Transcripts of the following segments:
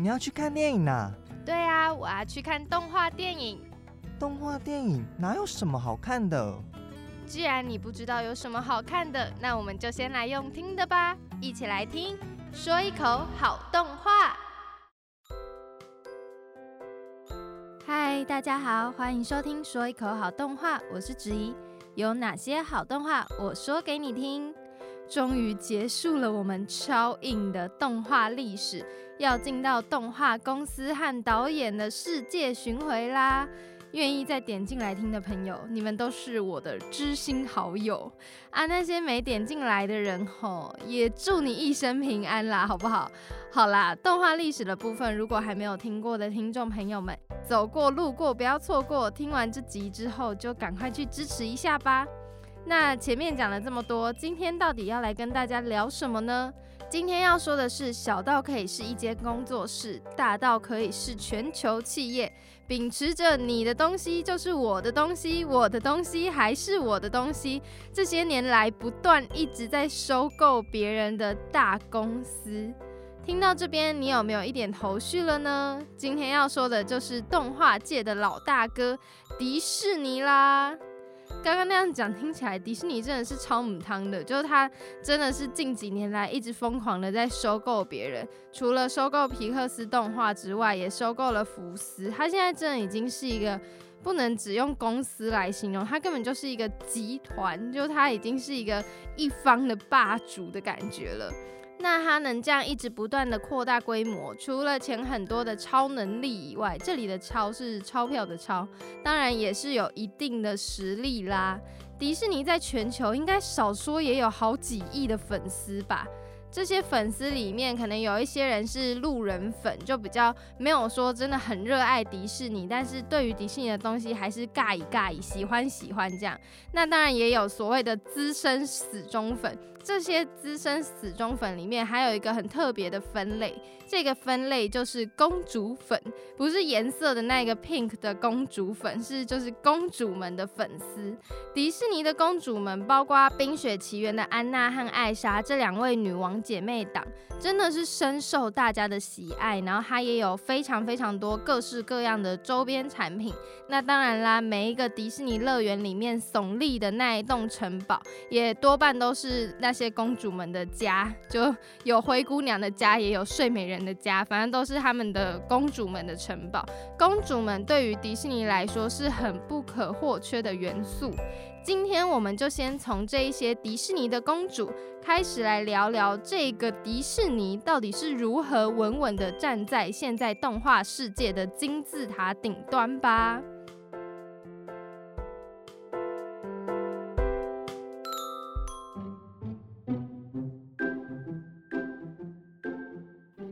你要去看电影呐？对啊，我要去看动画电影。动画电影哪有什么好看的？既然你不知道有什么好看的，那我们就先来用听的吧，一起来听，说一口好动画。嗨，大家好，欢迎收听说一口好动画，我是子怡。有哪些好动画？我说给你听。终于结束了我们超硬的动画历史，要进到动画公司和导演的世界巡回啦！愿意再点进来听的朋友，你们都是我的知心好友啊！那些没点进来的人吼，也祝你一生平安啦，好不好？好啦，动画历史的部分，如果还没有听过的听众朋友们，走过路过不要错过，听完这集之后就赶快去支持一下吧。那前面讲了这么多，今天到底要来跟大家聊什么呢？今天要说的是，小到可以是一间工作室，大到可以是全球企业，秉持着你的东西就是我的东西，我的东西还是我的东西，这些年来不断一直在收购别人的大公司。听到这边，你有没有一点头绪了呢？今天要说的就是动画界的老大哥迪士尼啦。刚刚那样讲听起来，迪士尼真的是超母汤的，就是他真的是近几年来一直疯狂的在收购别人，除了收购皮克斯动画之外，也收购了福斯。他现在真的已经是一个不能只用公司来形容，他根本就是一个集团，就他已经是一个一方的霸主的感觉了。那它能这样一直不断的扩大规模，除了钱很多的超能力以外，这里的超是钞票的超，当然也是有一定的实力啦。迪士尼在全球应该少说也有好几亿的粉丝吧。这些粉丝里面，可能有一些人是路人粉，就比较没有说真的很热爱迪士尼，但是对于迪士尼的东西还是尬一尬一，喜欢喜欢这样。那当然也有所谓的资深死忠粉，这些资深死忠粉里面还有一个很特别的分类，这个分类就是公主粉，不是颜色的那个 pink 的公主粉，是就是公主们的粉丝。迪士尼的公主们，包括《冰雪奇缘》的安娜和艾莎这两位女王。姐妹档真的是深受大家的喜爱，然后它也有非常非常多各式各样的周边产品。那当然啦，每一个迪士尼乐园里面耸立的那一栋城堡，也多半都是那些些公主们的家，就有灰姑娘的家，也有睡美人的家，反正都是他们的公主们的城堡。公主们对于迪士尼来说是很不可或缺的元素。今天我们就先从这一些迪士尼的公主开始来聊聊，这个迪士尼到底是如何稳稳的站在现在动画世界的金字塔顶端吧。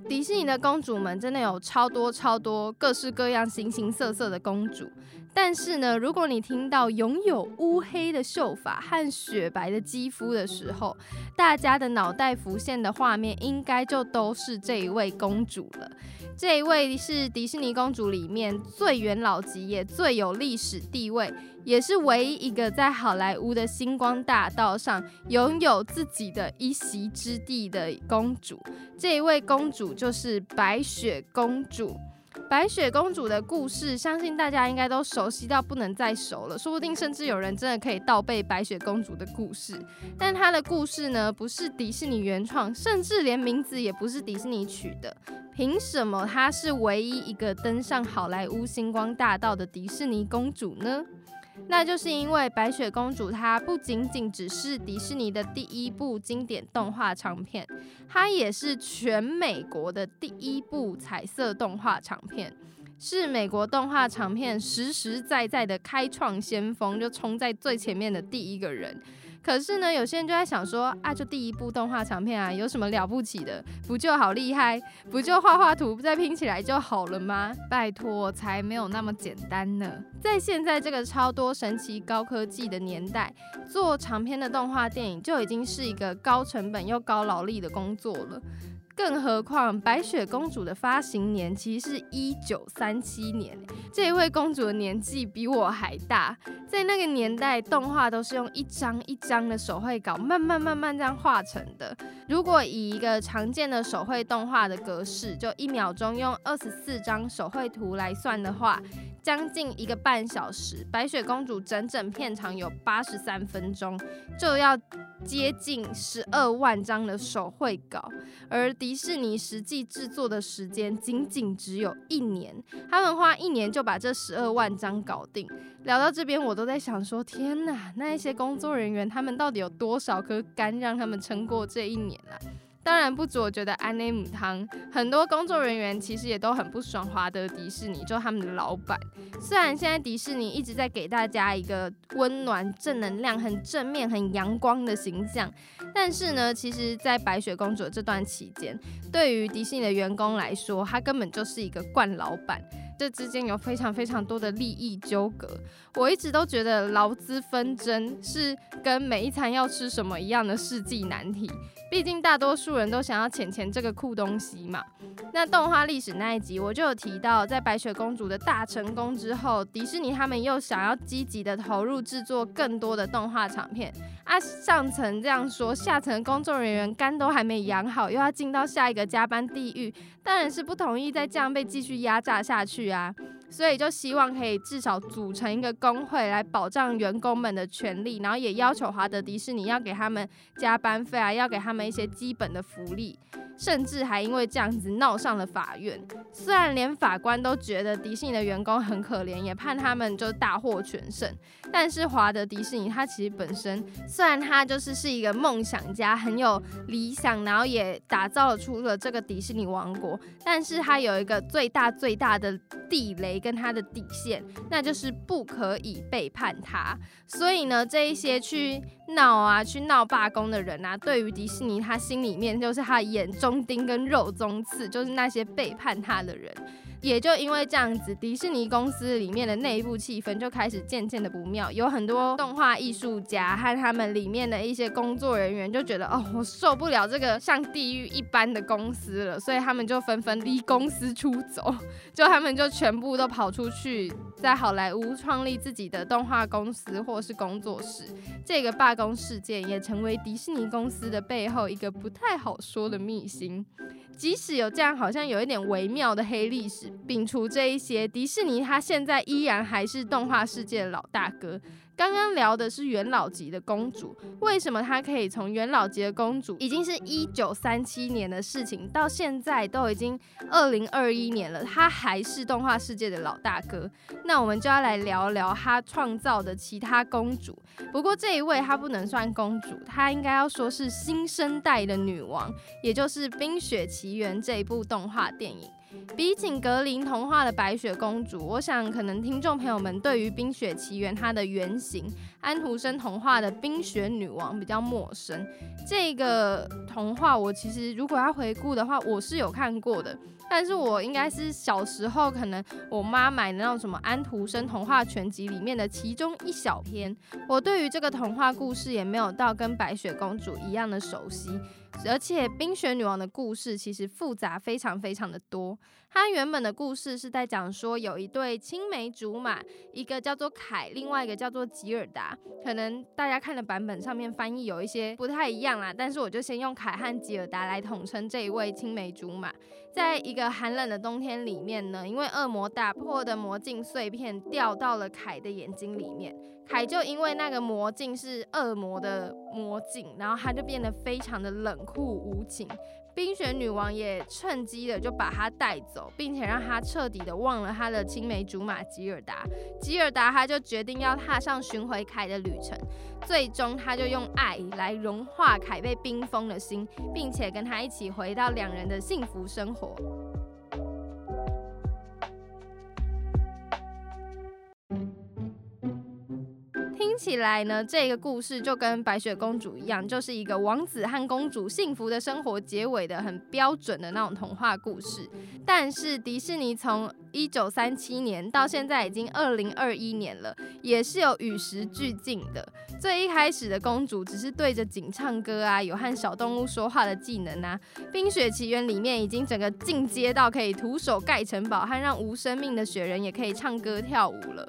迪士尼的公主们真的有超多超多各式各样、形形色色的公主。但是呢，如果你听到拥有乌黑的秀发和雪白的肌肤的时候，大家的脑袋浮现的画面应该就都是这一位公主了。这一位是迪士尼公主里面最元老级也最有历史地位，也是唯一一个在好莱坞的星光大道上拥有自己的一席之地的公主。这一位公主就是白雪公主。白雪公主的故事，相信大家应该都熟悉到不能再熟了。说不定甚至有人真的可以倒背白雪公主的故事。但她的故事呢，不是迪士尼原创，甚至连名字也不是迪士尼取的。凭什么她是唯一一个登上好莱坞星光大道的迪士尼公主呢？那就是因为白雪公主，它不仅仅只是迪士尼的第一部经典动画长片，它也是全美国的第一部彩色动画长片，是美国动画长片实实在在的开创先锋，就冲在最前面的第一个人。可是呢，有些人就在想说啊，就第一部动画长片啊，有什么了不起的？不就好厉害？不就画画图再拼起来就好了吗？拜托，才没有那么简单呢！在现在这个超多神奇高科技的年代，做长篇的动画电影就已经是一个高成本又高劳力的工作了。更何况白雪公主的发行年其实是一九三七年，这一位公主的年纪比我还大。在那个年代，动画都是用一张一张的手绘稿慢慢慢慢这样画成的。如果以一个常见的手绘动画的格式，就一秒钟用二十四张手绘图来算的话，将近一个半小时。白雪公主整整片长有八十三分钟，就要接近十二万张的手绘稿，而迪士尼实际制作的时间仅仅只有一年，他们花一年就把这十二万张搞定。聊到这边，我都在想说，天哪，那一些工作人员他们到底有多少颗肝，让他们撑过这一年啊？当然不止，我觉得安内姆汤很多工作人员其实也都很不爽华德迪士尼，就他们的老板。虽然现在迪士尼一直在给大家一个温暖、正能量、很正面、很阳光的形象，但是呢，其实，在白雪公主这段期间，对于迪士尼的员工来说，他根本就是一个惯老板。这之间有非常非常多的利益纠葛，我一直都觉得劳资纷争是跟每一餐要吃什么一样的世纪难题。毕竟大多数人都想要钱钱这个酷东西嘛。那动画历史那一集我就有提到，在白雪公主的大成功之后，迪士尼他们又想要积极的投入制作更多的动画长片。啊，上层这样说，下层工作人员肝都还没养好，又要进到下一个加班地狱，当然是不同意再这样被继续压榨下去啊。所以就希望可以至少组成一个工会来保障员工们的权利，然后也要求华德迪士尼要给他们加班费啊，要给他们一些基本的福利。甚至还因为这样子闹上了法院。虽然连法官都觉得迪士尼的员工很可怜，也判他们就大获全胜，但是华德迪士尼他其实本身虽然他就是是一个梦想家，很有理想，然后也打造出了这个迪士尼王国，但是他有一个最大最大的地雷跟他的底线，那就是不可以背叛他。所以呢，这一些去闹啊、去闹罢工的人啊，对于迪士尼他心里面就是他眼中。中丁跟肉中刺，就是那些背叛他的人。也就因为这样子，迪士尼公司里面的内部气氛就开始渐渐的不妙。有很多动画艺术家和他们里面的一些工作人员就觉得，哦，我受不了这个像地狱一般的公司了，所以他们就纷纷离公司出走。就他们就全部都跑出去，在好莱坞创立自己的动画公司或是工作室。这个罢工事件也成为迪士尼公司的背后一个不太好说的秘辛。即使有这样好像有一点微妙的黑历史，摒除这一些，迪士尼它现在依然还是动画世界的老大哥。刚刚聊的是元老级的公主，为什么她可以从元老级的公主，已经是一九三七年的事情，到现在都已经二零二一年了，她还是动画世界的老大哥？那我们就要来聊聊她创造的其他公主。不过这一位她不能算公主，她应该要说是新生代的女王，也就是《冰雪奇缘》这一部动画电影。比起格林童话的白雪公主，我想可能听众朋友们对于《冰雪奇缘》它的原型安徒生童话的冰雪女王比较陌生。这个童话我其实如果要回顾的话，我是有看过的，但是我应该是小时候可能我妈买的那种什么安徒生童话全集里面的其中一小篇。我对于这个童话故事也没有到跟白雪公主一样的熟悉。而且冰雪女王的故事其实复杂非常非常的多。它原本的故事是在讲说有一对青梅竹马，一个叫做凯，另外一个叫做吉尔达。可能大家看的版本上面翻译有一些不太一样啦，但是我就先用凯和吉尔达来统称这一位青梅竹马。在一个寒冷的冬天里面呢，因为恶魔打破的魔镜碎片掉到了凯的眼睛里面。凯就因为那个魔镜是恶魔的魔镜，然后他就变得非常的冷酷无情。冰雪女王也趁机的就把他带走，并且让他彻底的忘了他的青梅竹马吉尔达。吉尔达他就决定要踏上寻回凯的旅程，最终他就用爱来融化凯被冰封的心，并且跟他一起回到两人的幸福生活。起来呢，这个故事就跟白雪公主一样，就是一个王子和公主幸福的生活结尾的很标准的那种童话故事。但是迪士尼从一九三七年到现在已经二零二一年了，也是有与时俱进的。最一开始的公主只是对着景唱歌啊，有和小动物说话的技能啊，《冰雪奇缘》里面已经整个进阶到可以徒手盖城堡和让无生命的雪人也可以唱歌跳舞了。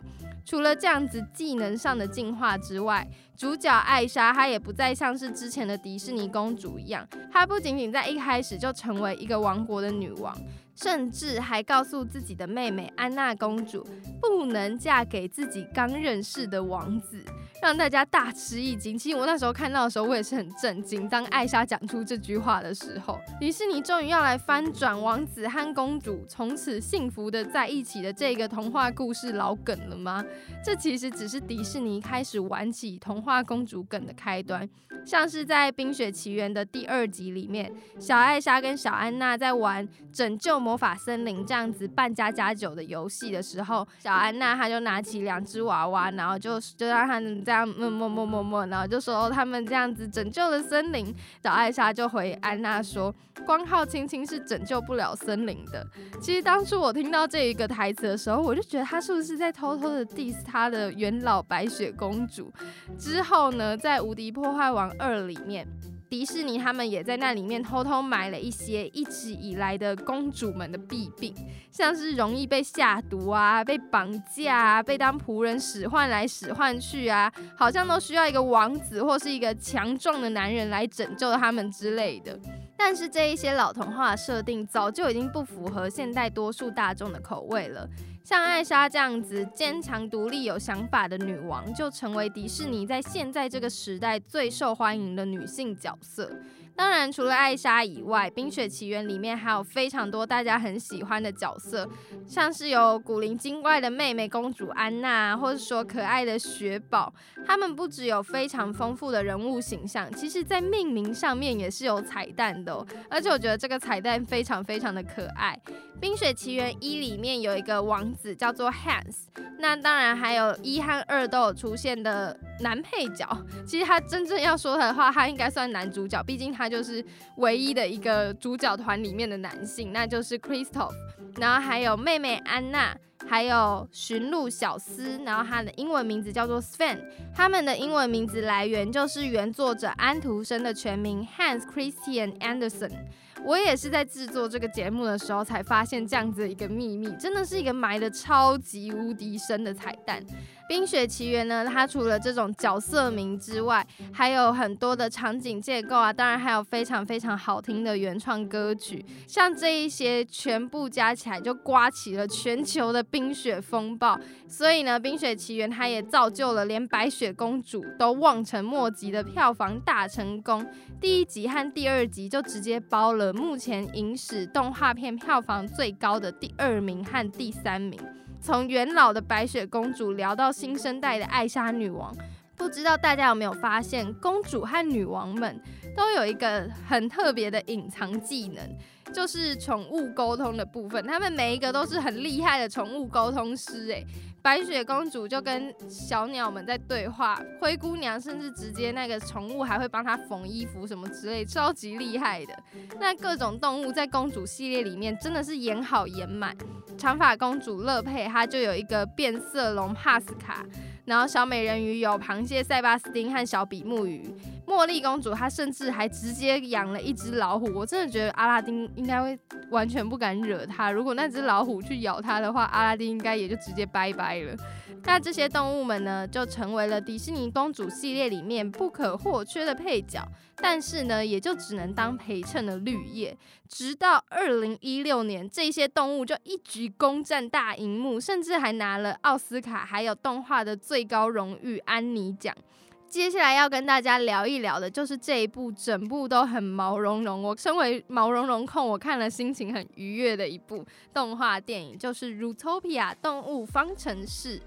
除了这样子技能上的进化之外，主角艾莎她也不再像是之前的迪士尼公主一样，她不仅仅在一开始就成为一个王国的女王。甚至还告诉自己的妹妹安娜公主，不能嫁给自己刚认识的王子，让大家大吃一惊。其实我那时候看到的时候，我也是很震惊。当艾莎讲出这句话的时候，迪士尼终于要来翻转王子和公主从此幸福的在一起的这个童话故事老梗了吗？这其实只是迪士尼开始玩起童话花公主梗的开端。像是在《冰雪奇缘》的第二集里面，小艾莎跟小安娜在玩拯救魔法森林这样子扮家家酒的游戏的时候，小安娜她就拿起两只娃娃，然后就就让他们这样默默默默默，然后就说他们这样子拯救了森林。小艾莎就回安娜说，光靠亲亲是拯救不了森林的。其实当初我听到这一个台词的时候，我就觉得他是不是在偷偷的 diss 他的元老白雪公主？之之后呢，在无敌破坏王二里面。迪士尼他们也在那里面偷偷埋了一些一直以来的公主们的弊病，像是容易被下毒啊、被绑架啊、被当仆人使唤来使唤去啊，好像都需要一个王子或是一个强壮的男人来拯救他们之类的。但是这一些老童话设定早就已经不符合现代多数大众的口味了。像艾莎这样子坚强、独立、有想法的女王，就成为迪士尼在现在这个时代最受欢迎的女性角色。当然，除了艾莎以外，《冰雪奇缘》里面还有非常多大家很喜欢的角色，像是有古灵精怪的妹妹公主安娜，或者说可爱的雪宝。他们不只有非常丰富的人物形象，其实在命名上面也是有彩蛋的。而且我觉得这个彩蛋非常非常的可爱。《冰雪奇缘一》里面有一个王子叫做 Hans，那当然还有一和二都有出现的男配角。其实他真正要说的话，他应该算男主角，毕竟他。就是唯一的一个主角团里面的男性，那就是 Christoph，然后还有妹妹安娜，还有驯鹿小斯，然后他的英文名字叫做 Sven，他们的英文名字来源就是原作者安徒生的全名 Hans Christian Andersen。我也是在制作这个节目的时候才发现这样子的一个秘密，真的是一个埋的超级无敌深的彩蛋。《冰雪奇缘》呢，它除了这种角色名之外，还有很多的场景建构啊，当然还有非常非常好听的原创歌曲，像这一些全部加起来就刮起了全球的冰雪风暴。所以呢，《冰雪奇缘》它也造就了连白雪公主都望尘莫及的票房大成功。第一集和第二集就直接包了目前影史动画片票房最高的第二名和第三名。从元老的白雪公主聊到新生代的艾莎女王，不知道大家有没有发现，公主和女王们都有一个很特别的隐藏技能，就是宠物沟通的部分。她们每一个都是很厉害的宠物沟通师，诶。白雪公主就跟小鸟们在对话，灰姑娘甚至直接那个宠物还会帮她缝衣服什么之类，超级厉害的。那各种动物在公主系列里面真的是演好演满。长发公主乐佩她就有一个变色龙帕斯卡，然后小美人鱼有螃蟹塞巴斯丁和小比目鱼。茉莉公主她甚至还直接养了一只老虎，我真的觉得阿拉丁应该会完全不敢惹她。如果那只老虎去咬她的话，阿拉丁应该也就直接拜拜那这些动物们呢，就成为了迪士尼公主系列里面不可或缺的配角，但是呢，也就只能当陪衬的绿叶。直到二零一六年，这些动物就一举攻占大荧幕，甚至还拿了奥斯卡还有动画的最高荣誉安妮奖。接下来要跟大家聊一聊的，就是这一部整部都很毛茸茸。我身为毛茸茸控，我看了心情很愉悦的一部动画电影，就是《Rutopia 动物方程式》。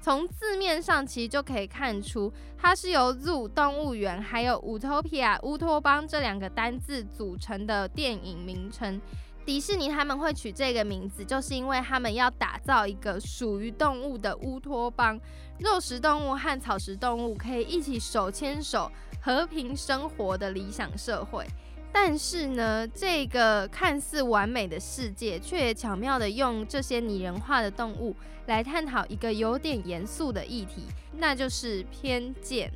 从字面上其实就可以看出，它是由 Zoo 动物园还有 Utopia 乌托邦这两个单字组成的电影名称。迪士尼他们会取这个名字，就是因为他们要打造一个属于动物的乌托邦，肉食动物和草食动物可以一起手牵手和平生活的理想社会。但是呢，这个看似完美的世界，却也巧妙的用这些拟人化的动物来探讨一个有点严肃的议题，那就是偏见。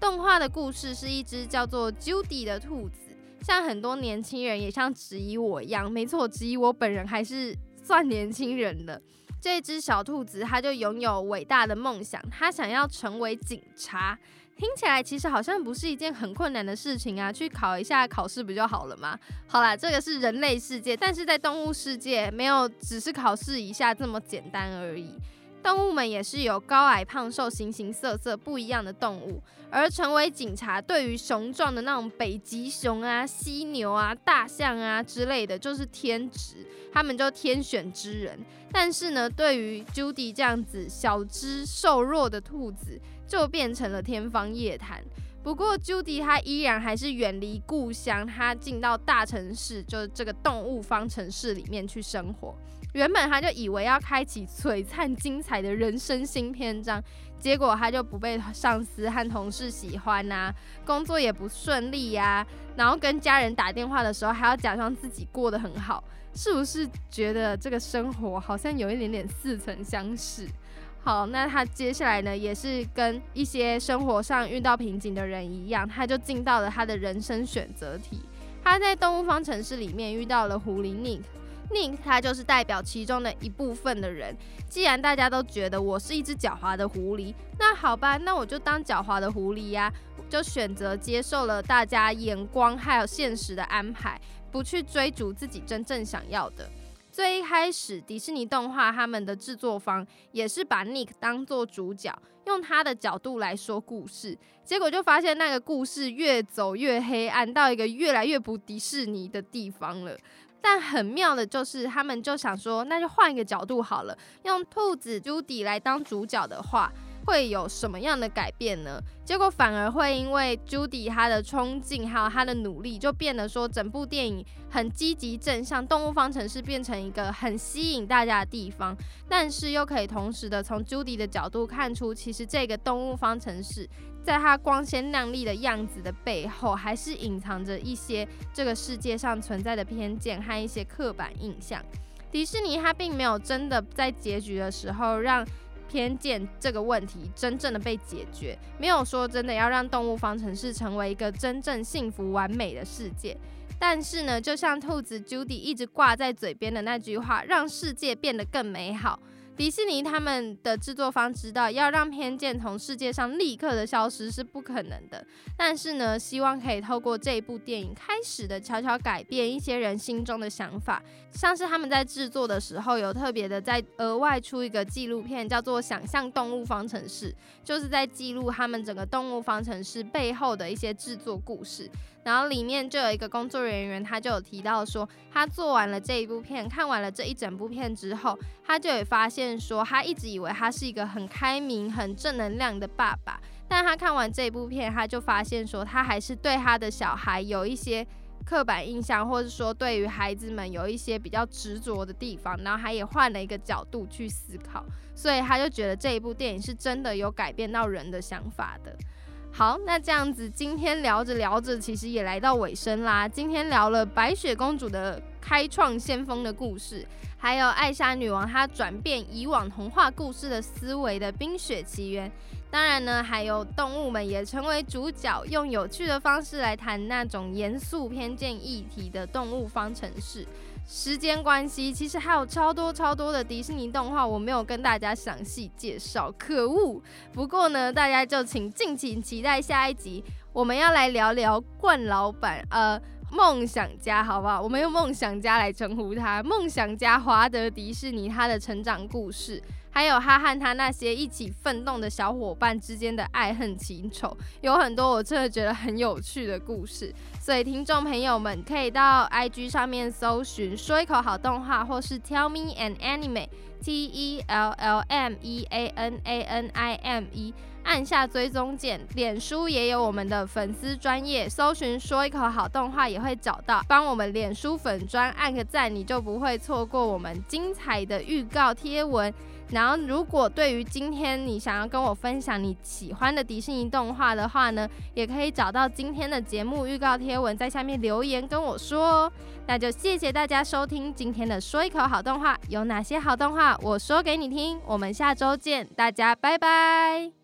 动画的故事是一只叫做 Judy 的兔子，像很多年轻人也像质疑我一样，没错，质疑我本人还是算年轻人的。这只小兔子，它就拥有伟大的梦想，它想要成为警察。听起来其实好像不是一件很困难的事情啊，去考一下考试不就好了吗？好啦，这个是人类世界，但是在动物世界没有只是考试一下这么简单而已。动物们也是有高矮胖瘦、形形色色不一样的动物，而成为警察，对于雄壮的那种北极熊啊、犀牛啊、大象啊之类的，就是天职，他们就天选之人。但是呢，对于 Judy 这样子小只瘦弱的兔子，就变成了天方夜谭。不过，Judy 他依然还是远离故乡，他进到大城市，就是这个动物方程式里面去生活。原本他就以为要开启璀璨精彩的人生新篇章，结果他就不被上司和同事喜欢呐，工作也不顺利呀，然后跟家人打电话的时候还要假装自己过得很好，是不是觉得这个生活好像有一点点似曾相识？好，那他接下来呢，也是跟一些生活上遇到瓶颈的人一样，他就进到了他的人生选择题。他在动物方程式里面遇到了狐狸 Nick，他就是代表其中的一部分的人。既然大家都觉得我是一只狡猾的狐狸，那好吧，那我就当狡猾的狐狸呀，就选择接受了大家眼光还有现实的安排，不去追逐自己真正想要的。最一开始，迪士尼动画他们的制作方也是把 Nick 当做主角，用他的角度来说故事，结果就发现那个故事越走越黑暗，到一个越来越不迪士尼的地方了。但很妙的就是，他们就想说，那就换一个角度好了，用兔子 Judy 来当主角的话。会有什么样的改变呢？结果反而会因为 Judy 她的冲劲还有她的努力，就变得说整部电影很积极正向，动物方程式变成一个很吸引大家的地方。但是又可以同时的从 Judy 的角度看出，其实这个动物方程式在它光鲜亮丽的样子的背后，还是隐藏着一些这个世界上存在的偏见和一些刻板印象。迪士尼它并没有真的在结局的时候让。偏见这个问题真正的被解决，没有说真的要让动物方程式成为一个真正幸福完美的世界。但是呢，就像兔子 Judy 一直挂在嘴边的那句话，让世界变得更美好。迪士尼他们的制作方知道，要让偏见从世界上立刻的消失是不可能的。但是呢，希望可以透过这一部电影，开始的悄悄改变一些人心中的想法。像是他们在制作的时候，有特别的在额外出一个纪录片，叫做《想象动物方程式》，就是在记录他们整个动物方程式背后的一些制作故事。然后里面就有一个工作人员，他就有提到说，他做完了这一部片，看完了这一整部片之后，他就有发现说，他一直以为他是一个很开明、很正能量的爸爸，但他看完这部片，他就发现说，他还是对他的小孩有一些刻板印象，或者说对于孩子们有一些比较执着的地方，然后他也换了一个角度去思考，所以他就觉得这一部电影是真的有改变到人的想法的。好，那这样子，今天聊着聊着，其实也来到尾声啦。今天聊了白雪公主的开创先锋的故事，还有艾莎女王她转变以往童话故事的思维的冰雪奇缘。当然呢，还有动物们也成为主角，用有趣的方式来谈那种严肃偏见议题的动物方程式。时间关系，其实还有超多超多的迪士尼动画，我没有跟大家详细介绍，可恶！不过呢，大家就请敬请期待下一集，我们要来聊聊冠老板，呃，梦想家，好不好？我们用梦想家来称呼他，梦想家华德迪士尼他的成长故事。还有他和他那些一起奋斗的小伙伴之间的爱恨情仇，有很多我真的觉得很有趣的故事。所以听众朋友们可以到 IG 上面搜寻“说一口好动画”或是 “Tell me an anime”，T E L L M E A N A N I M E。按下追踪键。脸书也有我们的粉丝专业，搜寻说一口好动画也会找到。帮我们脸书粉专按个赞，你就不会错过我们精彩的预告贴文。然后，如果对于今天你想要跟我分享你喜欢的迪士尼动画的话呢，也可以找到今天的节目预告贴文，在下面留言跟我说哦。那就谢谢大家收听今天的说一口好动画，有哪些好动画我说给你听。我们下周见，大家拜拜。